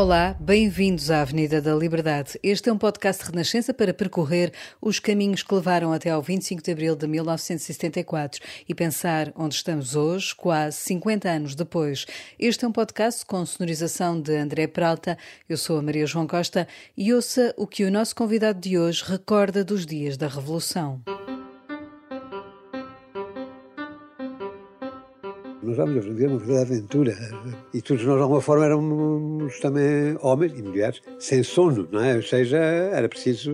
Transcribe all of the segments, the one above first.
Olá, bem-vindos à Avenida da Liberdade. Este é um podcast de Renascença para percorrer os caminhos que levaram até ao 25 de abril de 1974 e pensar onde estamos hoje, quase 50 anos depois. Este é um podcast com sonorização de André Peralta. Eu sou a Maria João Costa e ouça o que o nosso convidado de hoje recorda dos dias da Revolução. Nós vamos viver uma verdadeira aventura. E todos nós, de alguma forma, éramos também homens e mulheres sem sono, não é? Ou seja, era preciso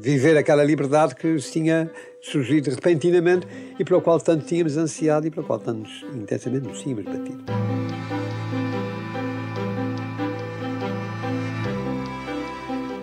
viver aquela liberdade que tinha surgido repentinamente e pela qual tanto tínhamos ansiado e pela qual tanto intensamente nos tínhamos batido.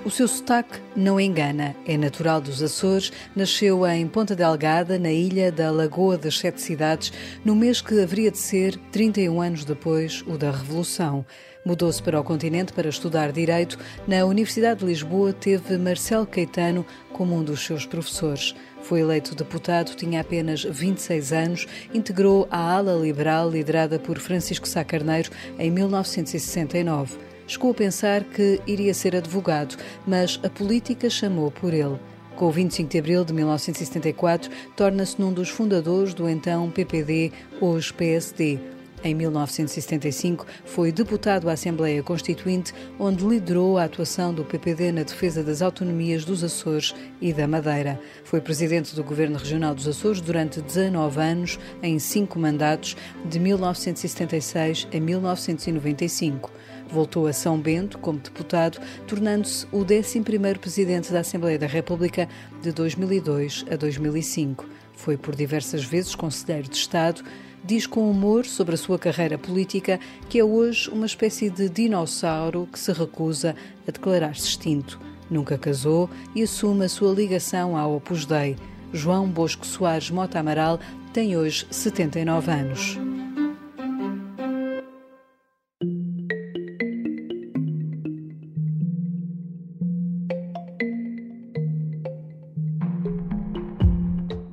O seu sotaque não engana. É natural dos Açores, nasceu em Ponta Delgada, na ilha da Lagoa das Sete Cidades, no mês que haveria de ser, 31 anos depois, o da Revolução. Mudou-se para o continente para estudar Direito. Na Universidade de Lisboa teve Marcelo Caetano como um dos seus professores. Foi eleito deputado, tinha apenas 26 anos, integrou a ala liberal liderada por Francisco Sá Carneiro em 1969. Chegou a pensar que iria ser advogado, mas a política chamou por ele. Com o 25 de abril de 1974, torna-se num dos fundadores do então PPD, hoje PSD. Em 1975, foi deputado à Assembleia Constituinte, onde liderou a atuação do PPD na defesa das autonomias dos Açores e da Madeira. Foi presidente do Governo Regional dos Açores durante 19 anos, em cinco mandatos, de 1976 a 1995. Voltou a São Bento como deputado, tornando-se o 11º presidente da Assembleia da República de 2002 a 2005. Foi por diversas vezes conselheiro de Estado, diz com humor sobre a sua carreira política que é hoje uma espécie de dinossauro que se recusa a declarar-se extinto. Nunca casou e assume a sua ligação ao Opus Dei. João Bosco Soares Mota Amaral tem hoje 79 anos.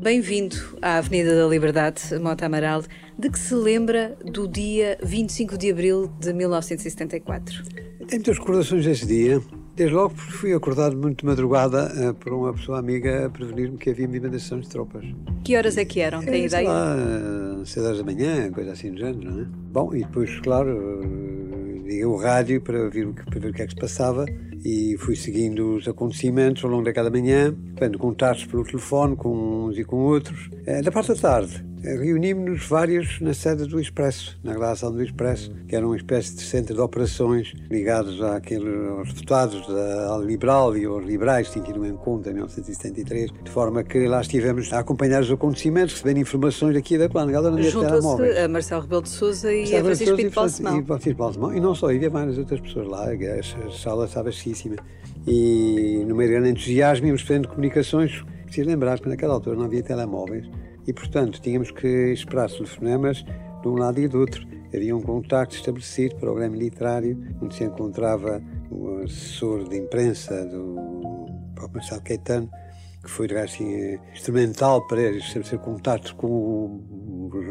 Bem-vindo à Avenida da Liberdade, Mota Amaral, de que se lembra do dia 25 de abril de 1974. Tenho muitas recordações desse dia. Desde logo porque fui acordado muito de madrugada uh, por uma pessoa amiga a prevenir-me que havia movimentação de tropas. Que horas é que eram? É, sei ideia? lá, uh, 6 horas da manhã, coisa assim do género, não é? Bom, e depois, claro, uh, liguei o rádio para ver, para ver o que é que se passava e fui seguindo os acontecimentos ao longo daquela manhã, tendo contatos pelo telefone com uns e com outros. Eh, Da parte da tarde, eh, reunimos-nos vários na sede do Expresso, na relação do Expresso, que era uma espécie de centro de operações ligados àquele, aos deputados da liberal e aos liberais que tinham um encontro em 1973, de forma que lá estivemos a acompanhar os acontecimentos, recebendo informações daqui e da havia telemóveis. Juntou-se a Marcelo Rebelo de Sousa e a Estava Francisco Pinto Paulo e. E. E não só, havia várias outras pessoas lá, a a sala estava E no de grande entusiasmo íamos fazendo comunicações. Preciso lembrar que naquela altura não havia telemóveis e, portanto, tínhamos que esperar telefonemas de um lado e do outro. Havia um contacto estabelecido para o Grêmio Literário, onde se encontrava o assessor de imprensa do próprio Marcelo Caetano, que foi assim, instrumental para estabelecer contatos com o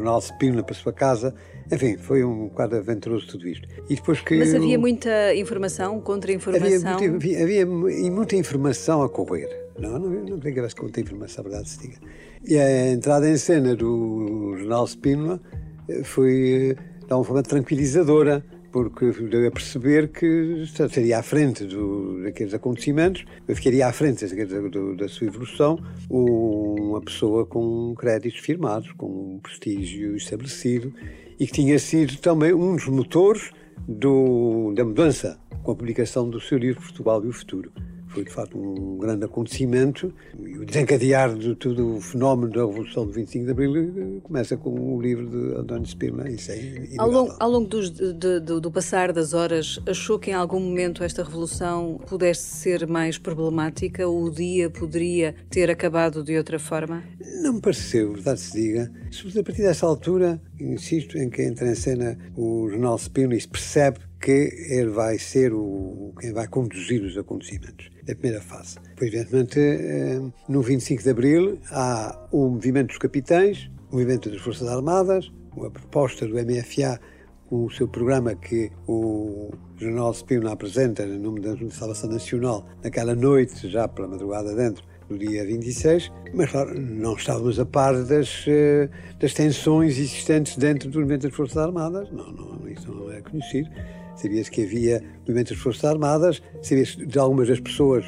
jornal Spínola para a sua casa. Enfim, foi um bocado aventuroso tudo isto. E depois que Mas havia o- muita informação, Havia, contra-informação. havia, havia e muita informação a correr. Não, não, não creio que muita informação, a verdade se diga. E a entrada em cena do jornal Spínola eh, foi, eh, de uma forma, tranquilizadora, porque a perceber que estaria à frente do, daqueles acontecimentos, ficaria à frente daqueles- do- da sua evolução, uma pessoa com créditos firmados, com um prestígio estabelecido e que tinha sido também um dos motores do, da mudança com a publicação do seu livro Portugal e o Futuro. Foi de facto um grande acontecimento. E o desencadear de todo o fenómeno da Revolução de 25 de Abril eh, começa com o livro de António Spirna. Isso é ao longo, ao longo dos, de, de, do passar das horas, achou que em algum momento esta Revolução pudesse ser mais problemática? O dia poderia ter acabado de outra forma? Não me pareceu, verdade se diga. Sobretudo a partir dessa altura, insisto, em que entra em cena o jornal Spirna e se percebe que ele vai ser o, quem vai conduzir os acontecimentos da primeira fase. Pois, evidentemente, eh, no 25 de Abril há o movimento dos capitães, o movimento das Forças Armadas, a proposta do MFA com o seu programa que o Jornal Spirna apresenta no nome da Salvação Nacional naquela noite, já pela madrugada dentro, do dia 26, mas claro, não estávamos a par das, eh, das tensões existentes dentro do movimento das Forças Armadas, não, não, isso não é conhecido sabia-se que havia movimentos das Forças Armadas, sabia-se de algumas das pessoas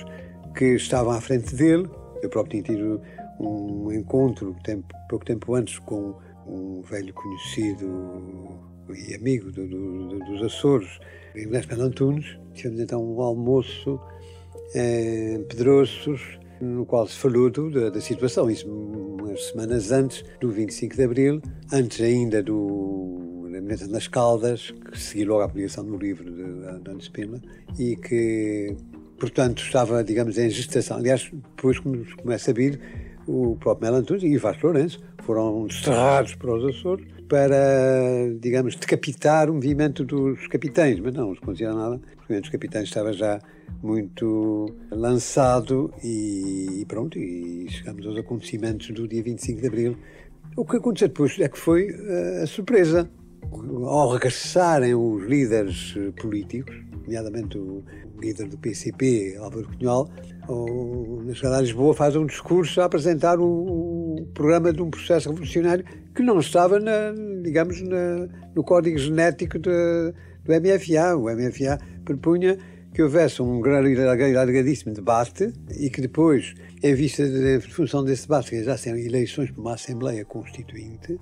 que estavam à frente dele. Eu próprio tinha tido um encontro tempo, pouco tempo antes com um velho conhecido e amigo do, do, dos Açores, Ernesto Antunes. Tivemos então um almoço em Pedroços, no qual se falou da, da situação, isso umas semanas antes do 25 de Abril, antes ainda do nas Caldas, que seguiu logo a publicação do livro de António Spina, e que, portanto, estava, digamos, em gestação. Aliás, depois, como, como é sabido, o próprio Mel Antunes e Vasco Lourenço foram desterrados para os Açores para, digamos, decapitar o movimento dos capitães, mas não, não se nada. O movimento dos capitães estava já muito lançado e, e pronto, e chegamos aos acontecimentos do dia 25 de Abril. O que aconteceu depois é que foi uh, a surpresa ao regressarem os líderes eh, políticos, nomeadamente o líder do PCP, Álvaro Cunhal, na chegada a Lisboa faz um discurso a apresentar o, programa de um processo revolucionário que não estava, na, digamos, na, no código genético de, do MFA. O MFA propunha que houvesse um largadíssimo debate e que depois, em vista de, função desse debate, realizassem eleições para uma Assembleia Constituinte,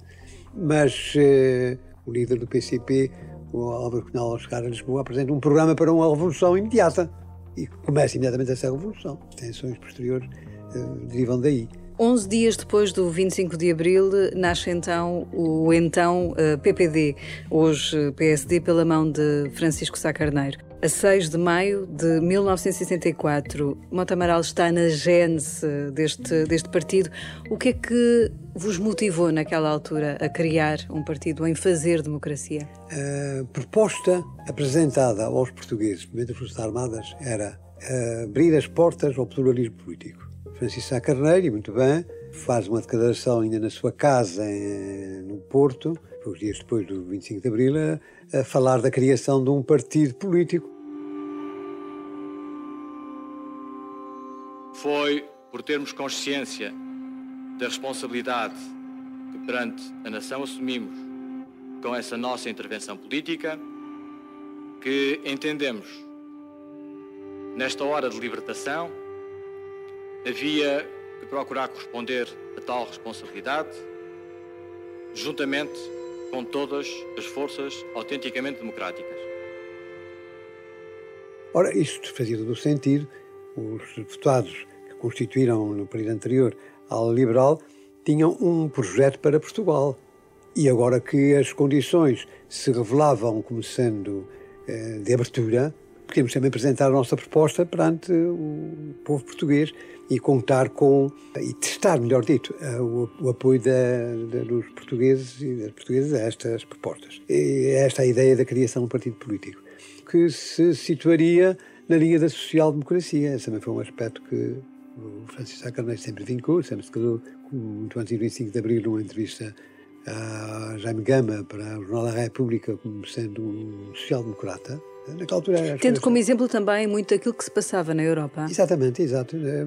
mas eh, o líder do PCP, o Álvaro Cunhal, ao chegar a Lisboa, apresenta um programa para uma revolução imediata. E começa imediatamente essa revolução. As tensões posteriores uh, derivam daí. 11 dias depois do 25 de abril, nasce então o então eh, PPD, hoje PSD, pela mão de Francisco Sá Carneiro. A 6 de maio de 1964, Mota Amaral está na gênese deste, deste partido. O que é que vos motivou naquela altura a criar um partido, em fazer democracia? A proposta apresentada aos portugueses, das Forças Armadas, era eh, abrir as portas ao pluralismo político. Francisco Sá Carneiro, e muito bem, faz uma declaração ainda na sua casa, em, no Porto, poucos dias depois do 25 de Abril, a, a falar da criação de um partido político Foi por termos consciência da responsabilidade que perante a nação assumimos com essa nossa intervenção política que entendemos nesta hora de libertação havia que procurar corresponder a tal responsabilidade juntamente com todas as forças autenticamente democráticas. Ora, isto fazia todo o sentido. Os deputados constituíram no período anterior à liberal, tinham um projeto para Portugal. E agora que as condições se revelavam como sendo eh, de abertura, podemos também apresentar a nossa proposta perante o povo português e contar com, e testar, melhor dito, o, o apoio da, da, dos portugueses e das portuguesas a estas propostas. E é esta é a ideia da criação de um partido político, que se situaria na linha da social-democracia. Esse também foi um aspecto que o Francisco Sá sempre vincou, sempre se quedou, muito antes do 25 de Abril, numa entrevista a Jaime Gama para o Jornal da República como sendo um social-democrata. Naquela altura, Tendo como exemplo também muito aquilo que se passava na Europa. Exatamente, exato. É,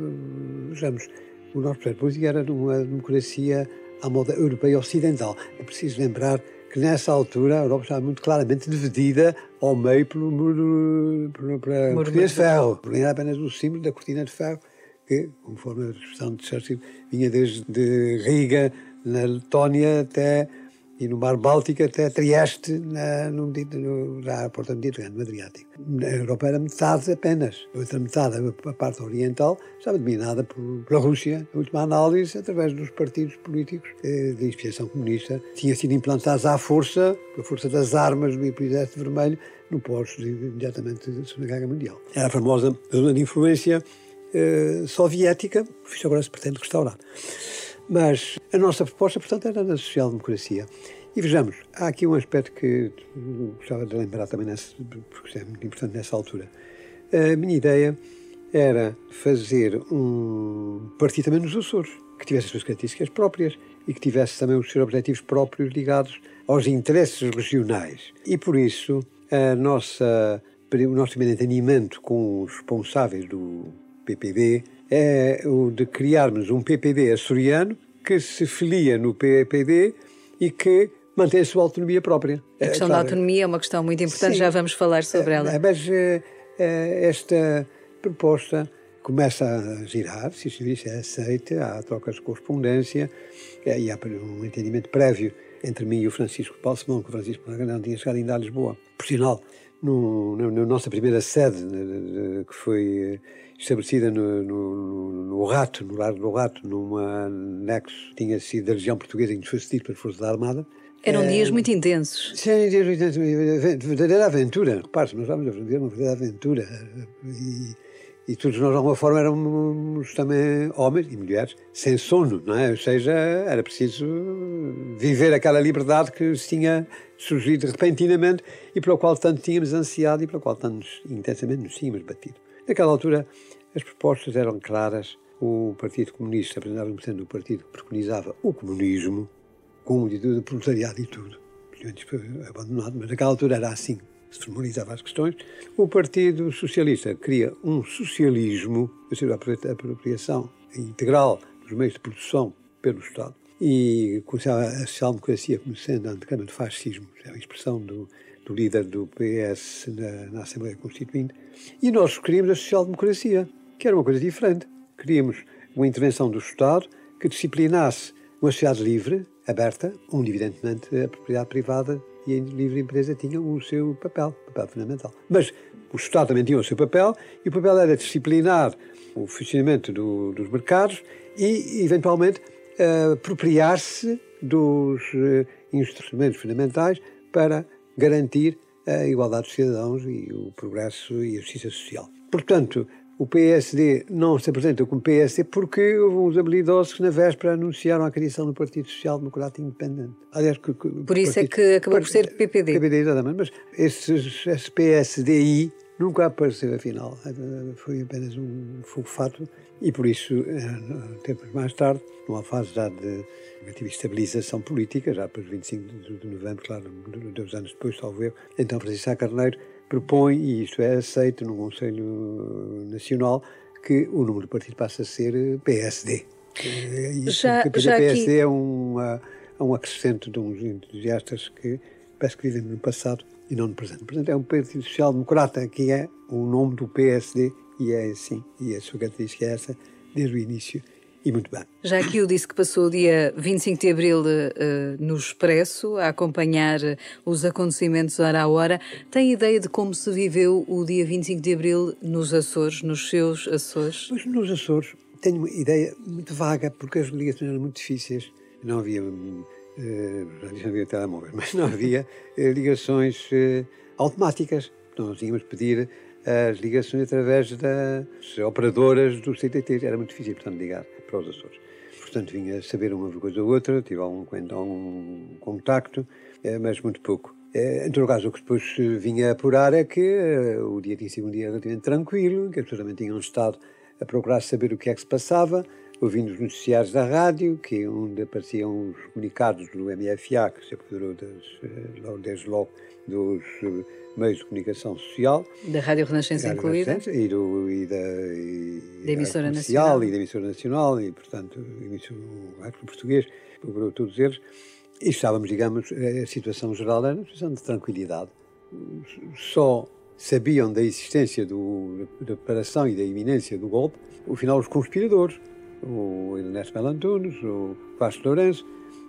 vejamos, o nosso projeto político era uma democracia à moda europeia ocidental. É preciso lembrar que nessa altura a Europa estava muito claramente dividida ao meio pelo muro, pela cortina de ferro. Não era apenas o símbolo da cortina de ferro que, conforme a expressão de Churchill, vinha desde Riga, na Letónia, até e no Mar Báltico até Trieste, na, no, no, já a porta Mediterrâneo, no Adriático. Na Europa era metade apenas. A outra metade, a parte oriental, estava dominada por, pela Rússia, a última análise, através dos partidos políticos eh, de inspiração comunista. Tinha sido implantados à força, a força das armas do Exército Vermelho, no pós imediatamente da Segunda Guerra Mundial. Era a famosa zona de influência eh, soviética, que agora se pretende restaurar. Mas a nossa proposta, portanto, era da social-democracia. E vejamos, há aqui um aspecto que gostava de lembrar também, porque é muito importante nessa altura. A minha ideia era fazer um partido também nos Açores, que tivesse as suas características próprias e que tivesse também os seus objetivos próprios ligados aos interesses regionais. E por isso, a nossa, o nosso primeiro entendimento com os responsáveis do PPD é o de criarmos um PPD açoriano que se filia no PPD e que mantém a sua autonomia própria. A questão é, da autonomia é uma questão muito importante, Sim. já vamos falar sobre ela. É, mas é, esta proposta começa a girar, se isso é aceita, há trocas de correspondência e há um entendimento prévio entre mim e o Francisco Paulo Simão, que o Francisco não tinha chegado ainda a Lisboa. Por sinal, no, no, na nossa primeira sede, que foi estabelecida no, no, no, Rato, no Largo do Rato, num anexo que tinha sido da região portuguesa e que nos foi cedido pela Força da Armada. Eram é, dias muito intensos. Sim, dias muito intensos. Verdadeira aventura. Repare, nós estávamos a viver uma verdadeira aventura. E, e todos nós, de alguma forma, éramos também homens e mulheres sem sono, não é? Ou seja, era preciso viver aquela liberdade que tinha surgido repentinamente e pela qual tanto tínhamos ansiado e pela qual tanto intensamente nos tínhamos batido. Naquela altura, as propostas eram claras. O Partido Comunista apresentava-me sendo o partido que preconizava o comunismo, com o de proletariado e tudo. Abandonado, mas naquela altura era assim se formalizava as questões. O Partido Socialista queria um socialismo, ou seja, a apropriação integral dos meios de produção pelo Estado. E considerava a social-democracia como sendo a antecâmara do fascismo, é a expressão do, do líder do PS na, na, Assembleia Constituinte. E nós queríamos a social-democracia, que era uma coisa diferente. Queríamos uma intervenção do Estado que disciplinasse uma sociedade livre, aberta, onde, evidentemente, a propriedade privada e a livre empresa tinham o seu papel, papel fundamental. Mas o Estado também tinha o seu papel e o papel era disciplinar o funcionamento do, dos mercados e, eventualmente, apropriar-se dos uh, instrumentos fundamentais para garantir a igualdade dos cidadãos e o progresso e a justiça social. Portanto, o PSD não se apresenta como PSD porque houve uns habilidosos que na véspera anunciaram a criação do Partido Social Democrata Independente. Aliás, que, que, por isso é partido, é que acabou por ser PPD. PPD, exatamente. Mas esse, esse PSDI nunca apareceu, afinal. Foi apenas um fato e por isso, eh, tempos mais tarde, numa fase já de estabilização política, já para os 25 de novembro, claro, dois anos depois, salvo eu, então Francisco Carneiro propõe, e isto é aceito no Conselho Nacional, que o número do partido passe a ser eh, PSD. E já, já PSD aqui... é um, é um acrescento de uns entusiastas que parece que vivem no passado e não no presente. O presente é um Partido Social Democrata, que é o nome do PSD e é assim, e a sua característica é essa desde o início. E muito bem. Já aqui eu disse que passou o dia 25 de abril uh, no Expresso a acompanhar eh, os acontecimentos hora a hora. Tem ideia de como se viveu o dia 25 de abril nos Açores, nos seus Açores? Pois nos Açores tenho uma ideia muito vaga, porque as ligações eram muito difíceis. Não havia, uh, não havia telemóveis, mas não havia uh, ligações automáticas. Então nós tínhamos de pedir as ligações através das operadoras do CTT. Era muito difícil, portanto, ligar para os Açores. Portanto, vinha saber uma coisa ou outra, tive algum, algum contacto, eh, mas muito pouco. Eh, em todo caso, o que depois vinha apurar é que eh, o dia tinha sido um dia relativamente tranquilo, que as pessoas também tinham estado a procurar saber o que é que se passava, ouvindo os noticiários da rádio, que onde apareciam os comunicados do MFA, que se apoderou desde logo dos meios de comunicação social. Da Rádio Renascença incluída. Renascença, e, do, e, da, e da emissora nacional. E da emissora nacional, e portanto, o rádio português, por todos eles. E estávamos, digamos, a situação geral era uma situação de tranquilidade. Só sabiam da existência do, da preparação e da iminência do golpe, no final, os conspiradores, o Ernesto Melantunes, o Vasco Lourenço,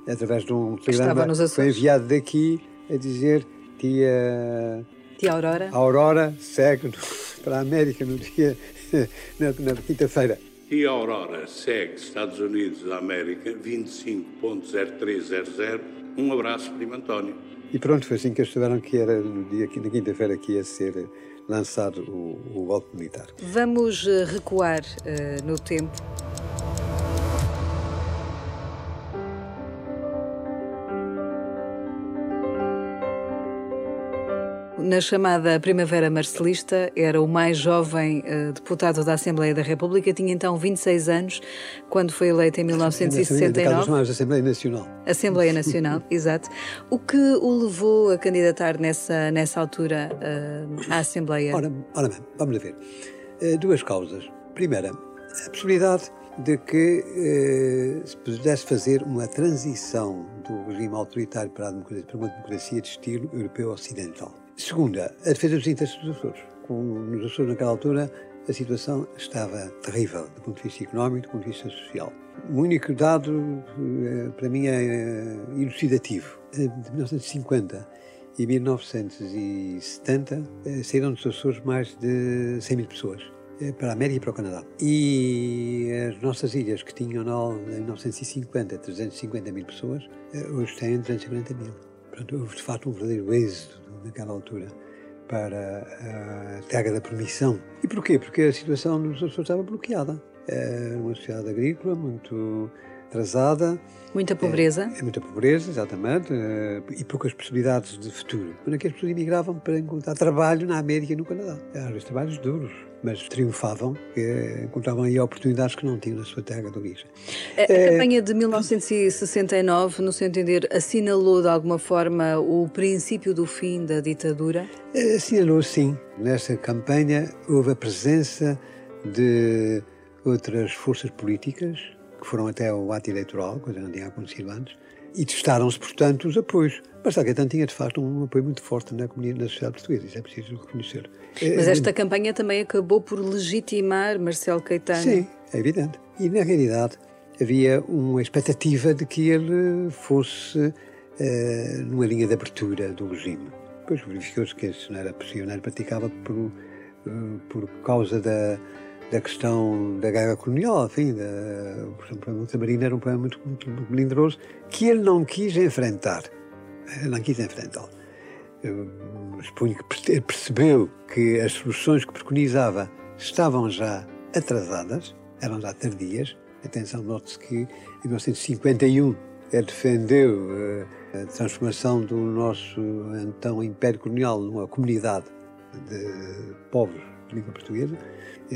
através de um telegrama que foi enviado daqui a dizer tia Tia Aurora? Aurora segue para a América no dia, na, na quinta-feira. E a Aurora segue Estados Unidos da América 25.0300. Um abraço, primo António. E pronto, foi assim que eles souberam que era no dia, na quinta-feira que ia ser lançado o, o golpe militar. Vamos eh, recuar eh, no tempo. Na chamada Primavera Marcelista, era o mais jovem eh, deputado da Assembleia da República, tinha então 26 anos, quando foi eleito em Daquelas 1969. chamadas Assembleia Nacional. Assembleia Nacional, exato. O que o levou a candidatar nessa, nessa altura eh, à Assembleia? Ora, ora bem, vamos ver. Eh, duas causas. Primeira, a possibilidade de que eh, se pudesse fazer uma transição do regime autoritário para, a democracia, para uma democracia de estilo europeu ocidental. Segunda, a defesa dos interesses dos Açores. Com, nos Açores, naquela altura, a situação estava terrível do ponto de vista económico, do ponto de vista social. O único dado, eh, para mim, é eh, elucidativo. Eh, De 1950 e 1970 eh, saíram dos Açores mais de 100 mil pessoas para a América e para o Canadá. E as nossas ilhas, que tinham em 1950 350 mil pessoas, hoje têm 240 mil. Portanto, houve de facto um verdadeiro êxodo naquela altura para a terra da permissão. E porquê? Porque a situação nos Açores estava bloqueada. Era uma sociedade agrícola muito atrasada, Muita pobreza? é muita pobreza, exatamente, eh, e poucas possibilidades de futuro. Quando é que as pessoas emigravam para encontrar trabalho na América e no Canadá? Às vezes trabalhos duros, mas triunfavam, eh, encontravam aí oportunidades que não tinham na sua terra de origem. A, a campanha de 1969, no seu entender, assinalou de alguma forma o princípio do fim da ditadura? Eh, Assinalou sim. Nessa campanha houve a presença de outras forças políticas que foram até ao ato eleitoral, coisa que não tinha acontecido antes, e testaram-se, portanto, os apoios. Mas Caetano tinha, de facto, um apoio muito forte na, comunidade, na sociedade portuguesa, isso é preciso reconhecer. Mas Eh, esta campanha também acabou por legitimar Marcelo Caetano. Sim, é evidente. E, na realidade, havia uma expectativa de que ele fosse eh, numa linha de abertura do regime. Depois verificou-se que isso não era possível, não era praticável por, eh, por causa da, da questão da guerra colonial, enfim, da, por exemplo, o Ultramarino era um problema muito, muito, muito melindroso que ele não quis enfrentar. Ele não quis enfrentá-lo. Suponho que percebeu que as soluções que preconizava estavam já atrasadas, eram já tardias. Atenção, note-se que em 1951 ele defendeu eh, a transformação do nosso então Império Colonial numa comunidade de povos língua portuguesa.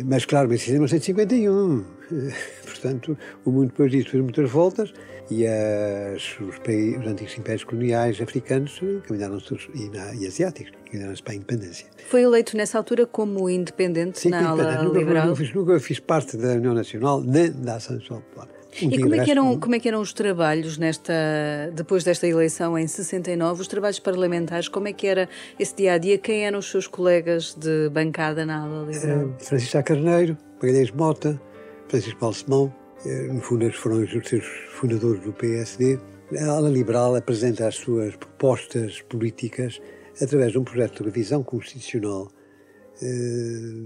Mas, claro, mas isso em 1951. Portanto, o mundo depois disso fez muitas voltas e as, os, países, os antigos impérios coloniais africanos caminharam-se e, na- e asiáticos caminharam-se para a independência. Foi eleito nessa altura como independente Sim, na ala independente. nunca, liberal. nunca fiz, nunca fiz parte da União Nacional nem da Ação Nacional Popular. E como é, que eram, como é que eram os trabalhos nesta, depois desta eleição em 69, os trabalhos parlamentares, como é que era esse dia a dia? Quem eram os seus colegas de bancada na ala liberal? Eh, Francisco Carneiro, Magalhães Mota, Francisco Paulo Simão, eh, no fundo eles foram os seus fundadores do PSD. A ala liberal apresenta as suas propostas políticas através de um projeto de revisão constitucional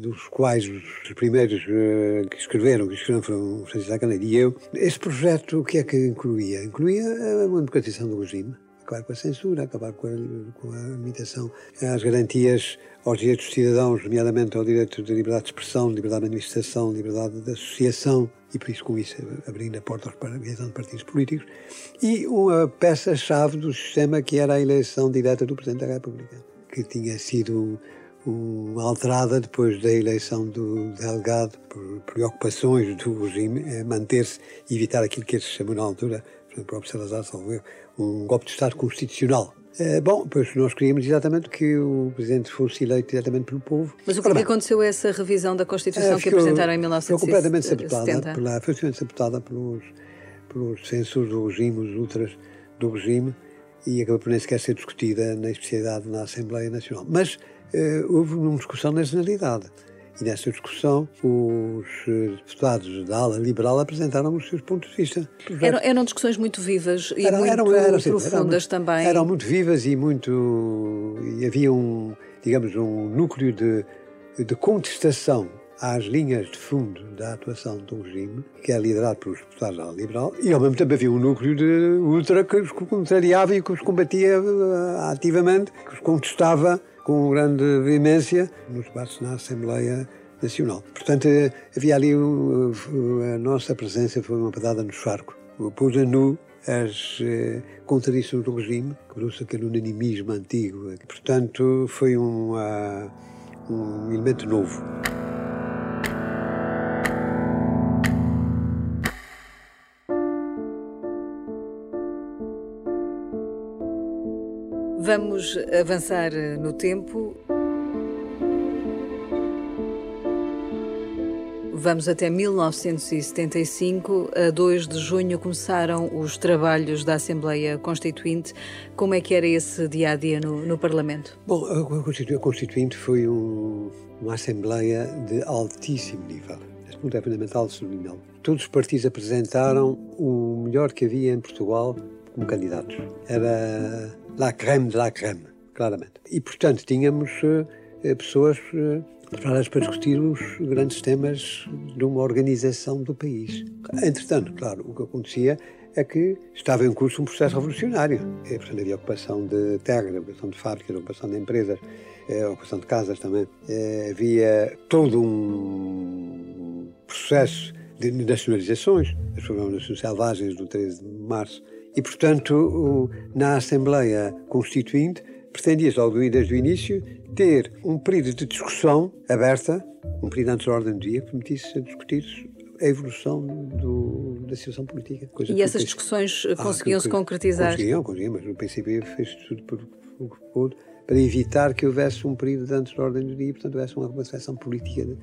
dos quais os primeiros eh, que escreveram, que escreveram foram Francisco Sá Carneiro e eu. Este projeto o que é que incluía? Incluía a democratização do regime, acabar com a censura, acabar com a, com a limitação às garantias aos direitos dos cidadãos, nomeadamente ao direito de liberdade de expressão, liberdade de manifestação, liberdade de associação, e por isso, com isso, abrindo a porta criação de partidos políticos, e uma peça-chave do sistema que era a eleição direta do Presidente da República, que tinha sido um, alterada depois da eleição do Delgado, por preocupações do regime, é manter-se e evitar aquilo que eles chamam na altura, o próprio Salazar salvou, um golpe de Estado constitucional. Eh, bom, pois nós queríamos exatamente que o Presidente fosse eleito diretamente pelo povo. Mas o que é Ora que aconteceu a essa revisão da Constituição eh, que apresentaram em Foi completamente 1970? sabotada, pela, foi sabotada pelos, pelos do regime, os ultras do regime, e acabou por nem sequer ser discutida na especialidade na Assembleia Nacional. Mas eh, houve uma discussão na generalidade. E nessa discussão, os deputados da ala liberal apresentaram os seus pontos de vista. Eram, eram discussões muito vivas e eram, muito eram, eram, profundas também. Eram muito vivas e muito. E havia um, digamos, um núcleo de, de contestação às linhas de fundo da atuação do regime, que é liderado pelos deputados da liberal, e ao mesmo tempo havia um núcleo de ultra que os contrariava e que os combatia uh, ativamente, que os contestava com grande veemência nos debates na Assembleia Nacional. Portanto, havia ali uh, a nossa presença foi uma pedada no charco. Pôs a nu as eh, contradições do regime, quebrou-se aquele unanimismo antigo. Portanto, foi um, uh, um elemento novo. Vamos avançar no tempo. Vamos até 1975. A 2 de junho começaram os trabalhos da Assembleia Constituinte. Como é que era esse dia a dia no, no Parlamento? Bom, a Constituinte foi um, uma Assembleia de altíssimo nível. Este ponto é fundamental sublinhá-lo. Todos os partidos apresentaram o melhor que havia em Portugal como candidatos. Era la creme de la creme, claramente. E, portanto, tínhamos uh, pessoas uh, preparadas para discutir os grandes temas de uma organização do país. Entretanto, claro, o que acontecia é que estava em curso um processo revolucionário. E, portanto, havia ocupação de terra, ocupação de fábricas, ocupação de empresas, eh, ocupação de casas também. havia todo um processo de nacionalizações, as famosas selvagens do 13 de março, e, portanto, na Assembleia Constituinte, pretendia-se logo desde o início ter um período de discussão aberta, um período antes da ordem do dia, que permitisse discutir a evolução do, da situação política. e essas discussões ah, conseguiam-se concretizar? Conseguiam, conseguiam, mas no princípio fez tudo por, por, por, para evitar que houvesse um período antes da ordem do dia, portanto houvesse uma reflexão política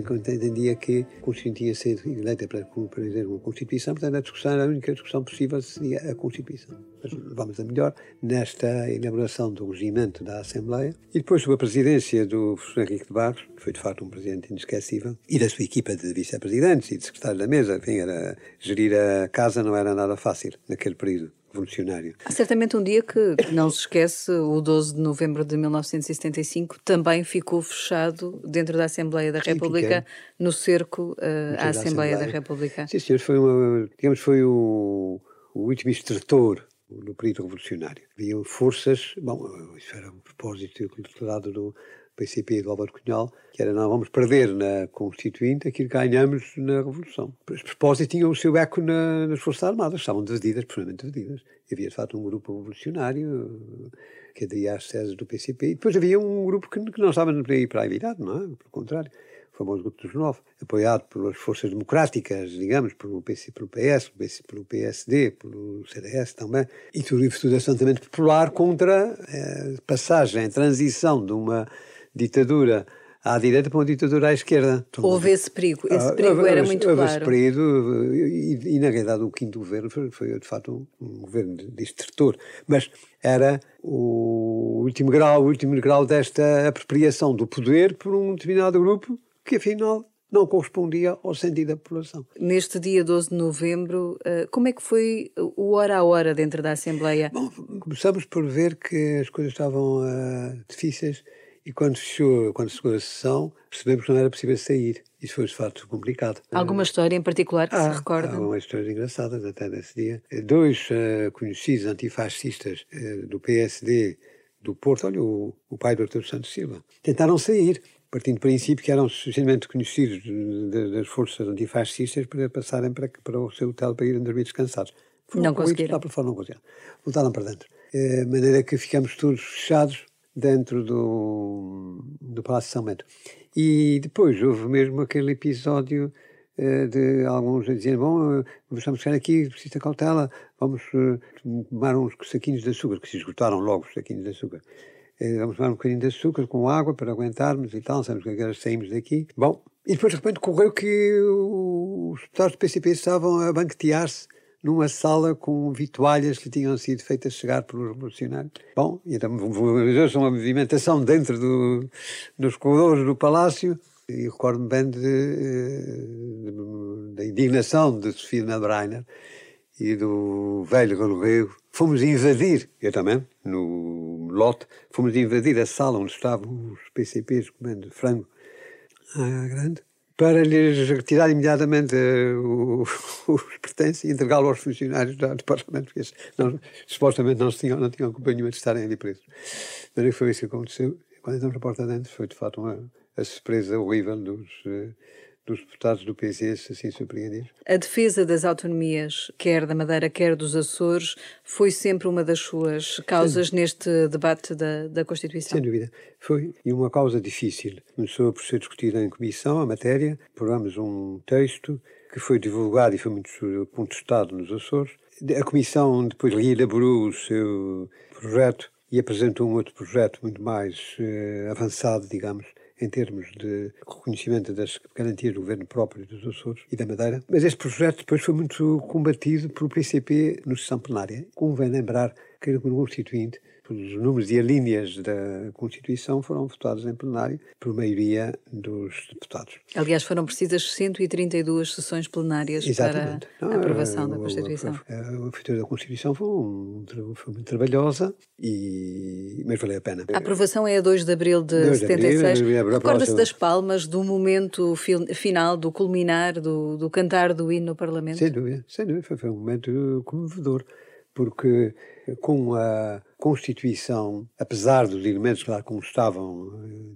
porque entendia que a Constituição tinha sido eleita para, dizer uma Constituição, portanto a discussão, a única discussão possível seria a Constituição. Mas vamos a melhor nesta elaboração do regimento da Assembleia e depois sob a presidência do professor Henrique de Barros, que foi de facto um presidente inesquecível, e da sua equipa de vice-presidentes e de secretários da mesa, enfim, era, gerir a casa não era nada fácil naquele período revolucionário. Há certamente um dia que não se esquece, o 12 de novembro de 1975, também ficou fechado dentro da Assembleia da República, no cerco uh, à Assembleia, Assembleia, da República. Sim, senhor, foi, uma, digamos, foi o, o último extrator no período revolucionário. Havia forças, bom, isso era um propósito declarado do PCP do Álvaro Cunhal, que era não vamos perder na Constituinte aquilo que ganhamos na Revolução. Os propósitos tinham o seu eco na, nas Forças Armadas, estavam divididas, profundamente divididas. Havia, de facto, um grupo revolucionário que aderia às teses do PCP, e depois havia um grupo que, que não estava ir para a virado, não é? Pelo contrário o famoso Grupo dos Nove, apoiado pelas forças democráticas, digamos, pelo, PC, pelo PS, pelo PSD, pelo CDS também, e tudo tudo absolutamente popular contra a eh, passagem, a transição de uma ditadura à direita para uma ditadura à esquerda. Houve esse perigo, esse ah, perigo era muito houve claro. Esse perigo, e, e, na realidade o quinto governo foi, foi de facto um, um governo destrutor, mas era o último grau, o último grau desta apropriação do poder por um determinado grupo que afinal não correspondia ao sentido da população. Neste dia 12 de novembro, eh, como é que foi o hora a hora dentro da Assembleia? Bom, começamos por ver que as coisas estavam uh, difíceis e quando fechou, quando chegou a sessão, percebemos que não era possível sair. Isso foi de facto complicado. Alguma história em particular que ah, se recorda? Há uma história engraçada até nesse dia. Dois uh, conhecidos antifascistas uh, do PSD do Porto, olha, o, o pai do Artur Santos Silva, tentaram sair, partindo do princípio que eram suficientemente conhecidos das forças antifascistas para passarem para, para o seu hotel para irem dormir descansados. Foram não conseguiram. Lá para fora não conseguiram. Voltaram para dentro. De maneira que ficamos todos fechados dentro do, do Palácio de São Bento. E depois houve mesmo aquele episódio uh, de alguns a dizer, bom, uh, estamos chegar aqui, precisa cautela, vamos uh, tomar uns saquinhos de açúcar, que se esgotaram logo os saquinhos de açúcar. vamos tomar um bocadinho de açúcar com água para aguentarmos e tal, sabemos que agora saímos daqui. Bom, e depois de repente correu que os deputados do PCP estavam a banquetear-se numa sala com vitualhas que tinham sido feitas chegar pelos revolucionários. Bom, então uma movimentação dentro do, dos corredores do palácio, E recordo-me bem de, da indignação de Sofia Melbreiner e do velho Galorrego. Fomos invadir, eu também, no lote, fomos invadir a sala onde estavam os PCPs comendo frango à grande para lhes retirar imediatamente uh, os pertences e entregá-lo aos funcionários do, Parlamento, porque não, supostamente não tinham, não tinham nenhuma de estarem ali presos. Mas foi isso que aconteceu. Quando entramos na porta dentro, foi de fato uma a surpresa horrível dos, uh, dos deputados do PC, assim surpreendidos. A defesa das autonomias, quer da Madeira, quer dos Açores, foi sempre uma das suas causas Sim. neste debate da, da Constituição? Sem dúvida. Foi. E uma causa difícil. Começou por ser discutida em comissão, a matéria. Aprovamos um texto que foi divulgado e foi muito contestado nos Açores. A comissão depois reelaborou o seu projeto e apresentou um outro projeto muito mais uh, avançado, digamos, em termos de reconhecimento das garantias do governo próprio dos Açores e da Madeira. Mas este projeto depois foi muito combatido pelo PCP no sessão plenária. Convém lembrar que o Constituinte os números e as linhas da Constituição foram votados em plenário por maioria dos deputados. Aliás, foram precisas 132 sessões plenárias Exatamente. para a aprovação da Constituição. A, a, a, da Constituição foi, um, foi muito trabalhosa, e, mas valeu a pena. A aprovação é a 2 de abril de 2 76. Recorda-se das palmas do momento final, do culminar, do, do cantar do hino no Parlamento? Sem dúvida, sem dúvida. Foi, foi um momento comovedor porque com a Constituição, apesar dos elementos, claro, como estavam,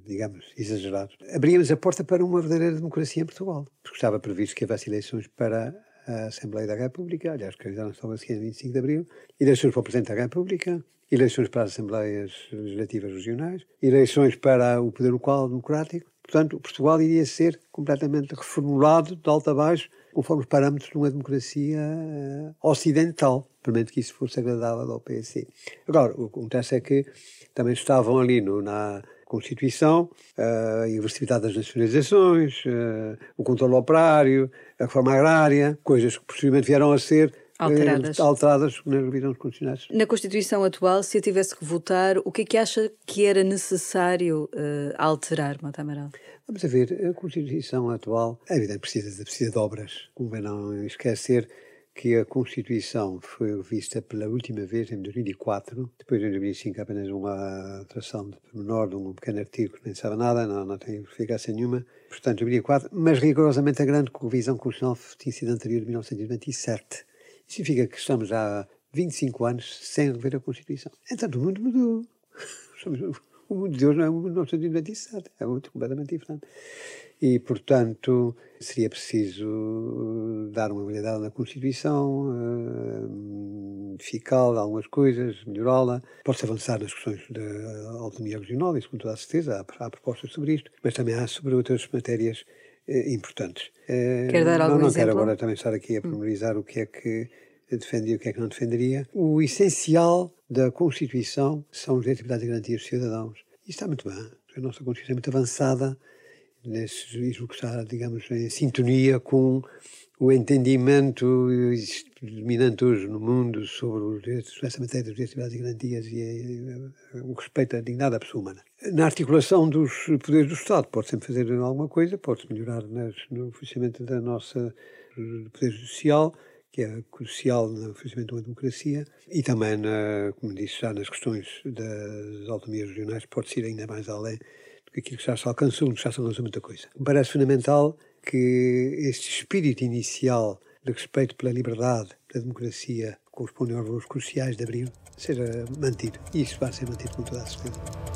digamos, exagerados, abríamos a porta para uma verdadeira democracia em Portugal, porque estava previsto que houvesse eleições para a Assembleia da República, aliás, que não estava a seguir 25 de Abril, eleições para o Presidente da República, eleições para as Assembleias Legislativas Regionais, eleições para o Poder Local Democrático. Portanto, Portugal iria ser completamente reformulado de alto a baixo, conforme os parâmetros de uma democracia uh, ocidental, permite que isso fosse agradável ao PSC. Agora, o que acontece é que também estavam ali no, na Constituição uh, a inversibilidade das nacionalizações, uh, o controle operário, a reforma agrária, coisas que posteriormente vieram a ser alteradas, alteradas nas revisões constitucionais. Na Constituição atual, se a tivesse que votar, o que é que acha que era necessário alterar, Mota Amaral? Vamos a ver, a Constituição atual, é evidente, precisa, precisa de obras. Convém não esquecer que a Constituição foi revista pela última vez em 2004, depois em 2005 apenas uma alteração de menor de um pequeno artigo que nem sabe nada, não, não tem eficácia nenhuma, portanto 2004, mas rigorosamente a grande revisão constitucional tinha sido anterior de 1927. Significa que estamos há 25 anos sem rever a Constituição. Então o mundo mudou. O mundo de hoje não é o mundo de 1997, é muito completamente diferente. E, portanto, seria preciso uh, dar uma validade na Constituição, uh, de algumas coisas, melhorá-la. Pode-se avançar nas questões da autonomia regional, isso com toda a certeza, há, há propostas sobre isto, mas também há sobre outras matérias importantes. Uh, Quer dar algum não, não exemplo? quero agora também estar aqui a pormenorizar hum. o que é que defendia e o que é que não defenderia. O essencial da Constituição são os direitos, liberdades e garantias dos cidadãos. E está muito bem. A nossa Constituição é muito avançada, nesse, isso que está, digamos, em sintonia com o entendimento dominante hoje no mundo sobre essa matéria dos direitos, e garantias e, e, o respeito à dignidade da pessoa humana. Na articulação dos poderes do Estado, pode sempre fazer alguma coisa, pode melhorar no funcionamento da nossa poder judicial, que é crucial no funcionamento de uma democracia, e também, como disse já, nas questões das autonomias regionais, pode-se ir ainda mais além do aquilo que já se alcançou, já se alcançou muita coisa. Me parece fundamental que este espírito inicial de respeito pela liberdade, pela democracia, que corresponde aos valores cruciais de Abril, seja mantido. E isso vai ser mantido com toda a certeza.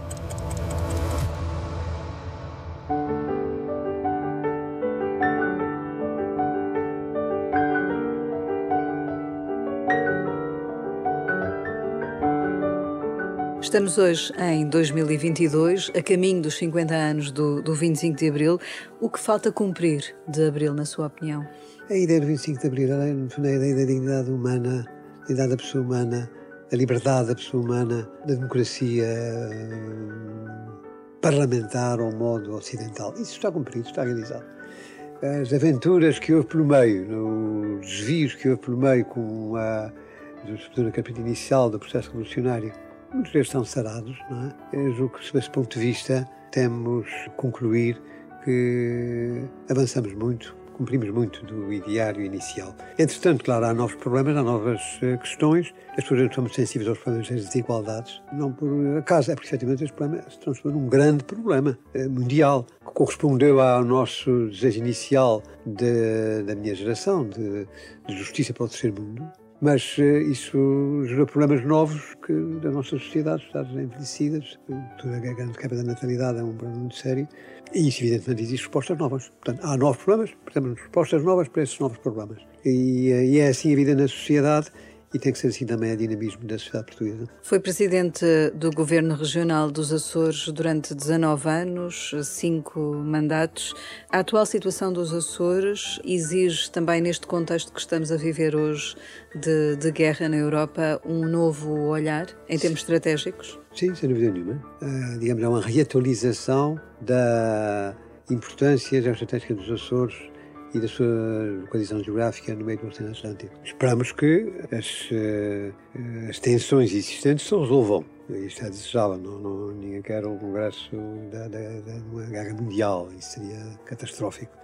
Estamos hoje em 2022, a caminho dos 50 anos do, do 25 de Abril. O que falta cumprir de Abril, na sua opinião? A ideia do 25 de Abril é, a ideia da dignidade humana, da dignidade da pessoa humana, da liberdade da pessoa humana, da democracia hum, parlamentar ao modo ocidental. Isso está cumprido, está realizado. As aventuras que houve pelo meio, os desvios que houve pelo meio com a, a capítulo inicial do processo revolucionário, Muitos deles estão sarados, não é? Eu julgo que, sob esse ponto de vista, temos concluir que avançamos muito, cumprimos muito do ideário inicial. Entretanto, claro, há novos problemas, há novas uh, questões. As pessoas são muito sensíveis aos problemas das desigualdades. Não por acaso, é porque efetivamente este problema se transformou num grande problema uh, mundial, que correspondeu ao nosso desejo inicial de, da minha geração, de, de justiça para o terceiro mundo. Mas uh, isso gerou problemas novos que, da nossa sociedade, sociedades envelhecidas, toda a grande quebra da natalidade é um problema muito sério, e isso evidentemente existe respostas novas. Portanto, há novos problemas, precisamos respostas novas para esses novos problemas. E, e é assim a vida na sociedade e tem que ser assim também a dinamismo da sociedade portuguesa. Foi presidente do Governo Regional dos Açores durante 19 anos, cinco mandatos. A atual situação dos Açores exige também, neste contexto que estamos a viver hoje, de, de guerra na Europa, um novo olhar em termos estratégicos? Sim, sem dúvida nenhuma. Uh, digamos, é uma reatualização da importância geoestratégica dos Açores e da sua localização geográfica no meio do Oceano Atlântico. Esperamos que as, uh, as tensões existentes se resolvam. Isto é desejável, não, não, ninguém quer um congresso da, de uma guerra mundial, isso seria catastrófico.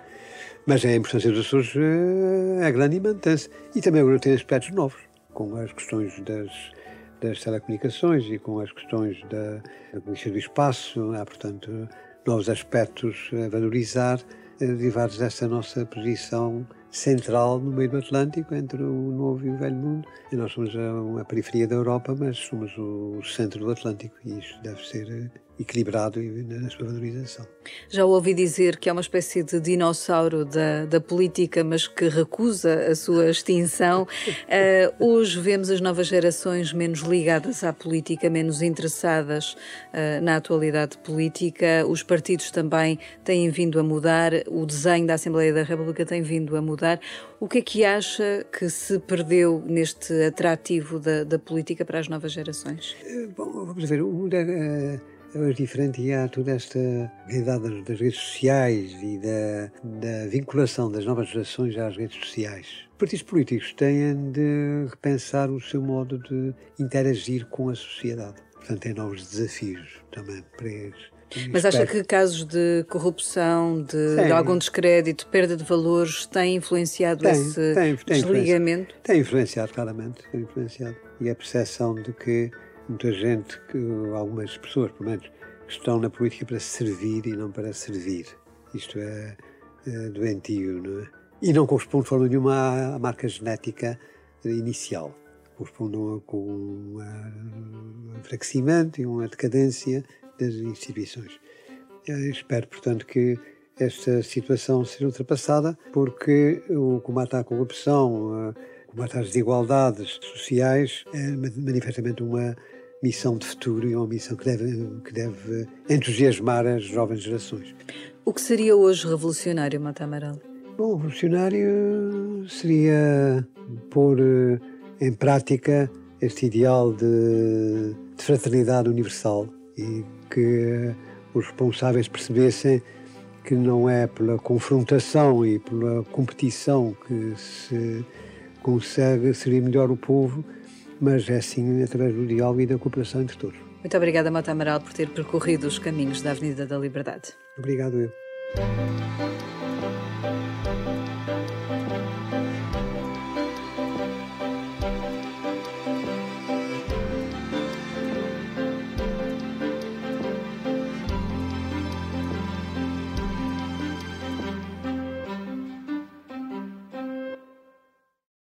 Mas a importância dos Açores uh, é grande e mantém-se. E também agora tem aspectos novos, com as questões das, das telecomunicações e com as questões da, da do espaço. Há, portanto, novos aspectos a valorizar derivados desta nossa posição central no meio do Atlântico, entre o Novo e o Velho Mundo. E nós somos a, a periferia da Europa, mas somos o centro do Atlântico e isso deve ser equilibrado na sua valorização. Já ouvi dizer que é uma espécie de dinossauro da, da política, mas que recusa a sua extinção. Uh, hoje vemos as novas gerações menos ligadas à política, menos interessadas uh, na atualidade política. Os partidos também têm vindo a mudar, o desenho da Assembleia da República tem vindo a mudar. O que é que acha que se perdeu neste atrativo da, da política para as novas gerações? Eh, bom, vamos ver. Mundo é, diferente e há toda esta realidade das redes sociais e da, da vinculação das novas gerações às redes sociais. Os partidos políticos têm de repensar o seu modo de interagir com a sociedade. Portanto, têm novos desafios também para eles. Mas acha que casos de corrupção, de, de, algum descrédito, perda de valores, têm influenciado tem, esse tem, tem desligamento? Tem influenciado, claramente. Tem influenciado. E a percepção de que muita gente, que, algumas pessoas, pelo menos, que estão na política para servir e não para servir. Isto é, é doentio, não é? E não corresponde de forma nenhuma à marca genética inicial. Corresponde com um enfraquecimento e uma decadência das instituições. Eu espero, portanto, que esta situação seja ultrapassada, porque o combate à corrupção, o combate às desigualdades sociais é manifestamente uma missão de futuro e uma missão que deve, que deve entusiasmar as jovens gerações. O que seria hoje revolucionário, Mata Amaral? Bom, revolucionário seria pôr eh, em prática este ideal de, de fraternidade universal e que os responsáveis percebessem que não é pela confrontação e pela competição que se consegue servir melhor o povo, mas é sim através do diálogo e da cooperação entre todos. Muito obrigada, Mota Amaral, por ter percorrido os caminhos da Avenida da Liberdade. Obrigado eu.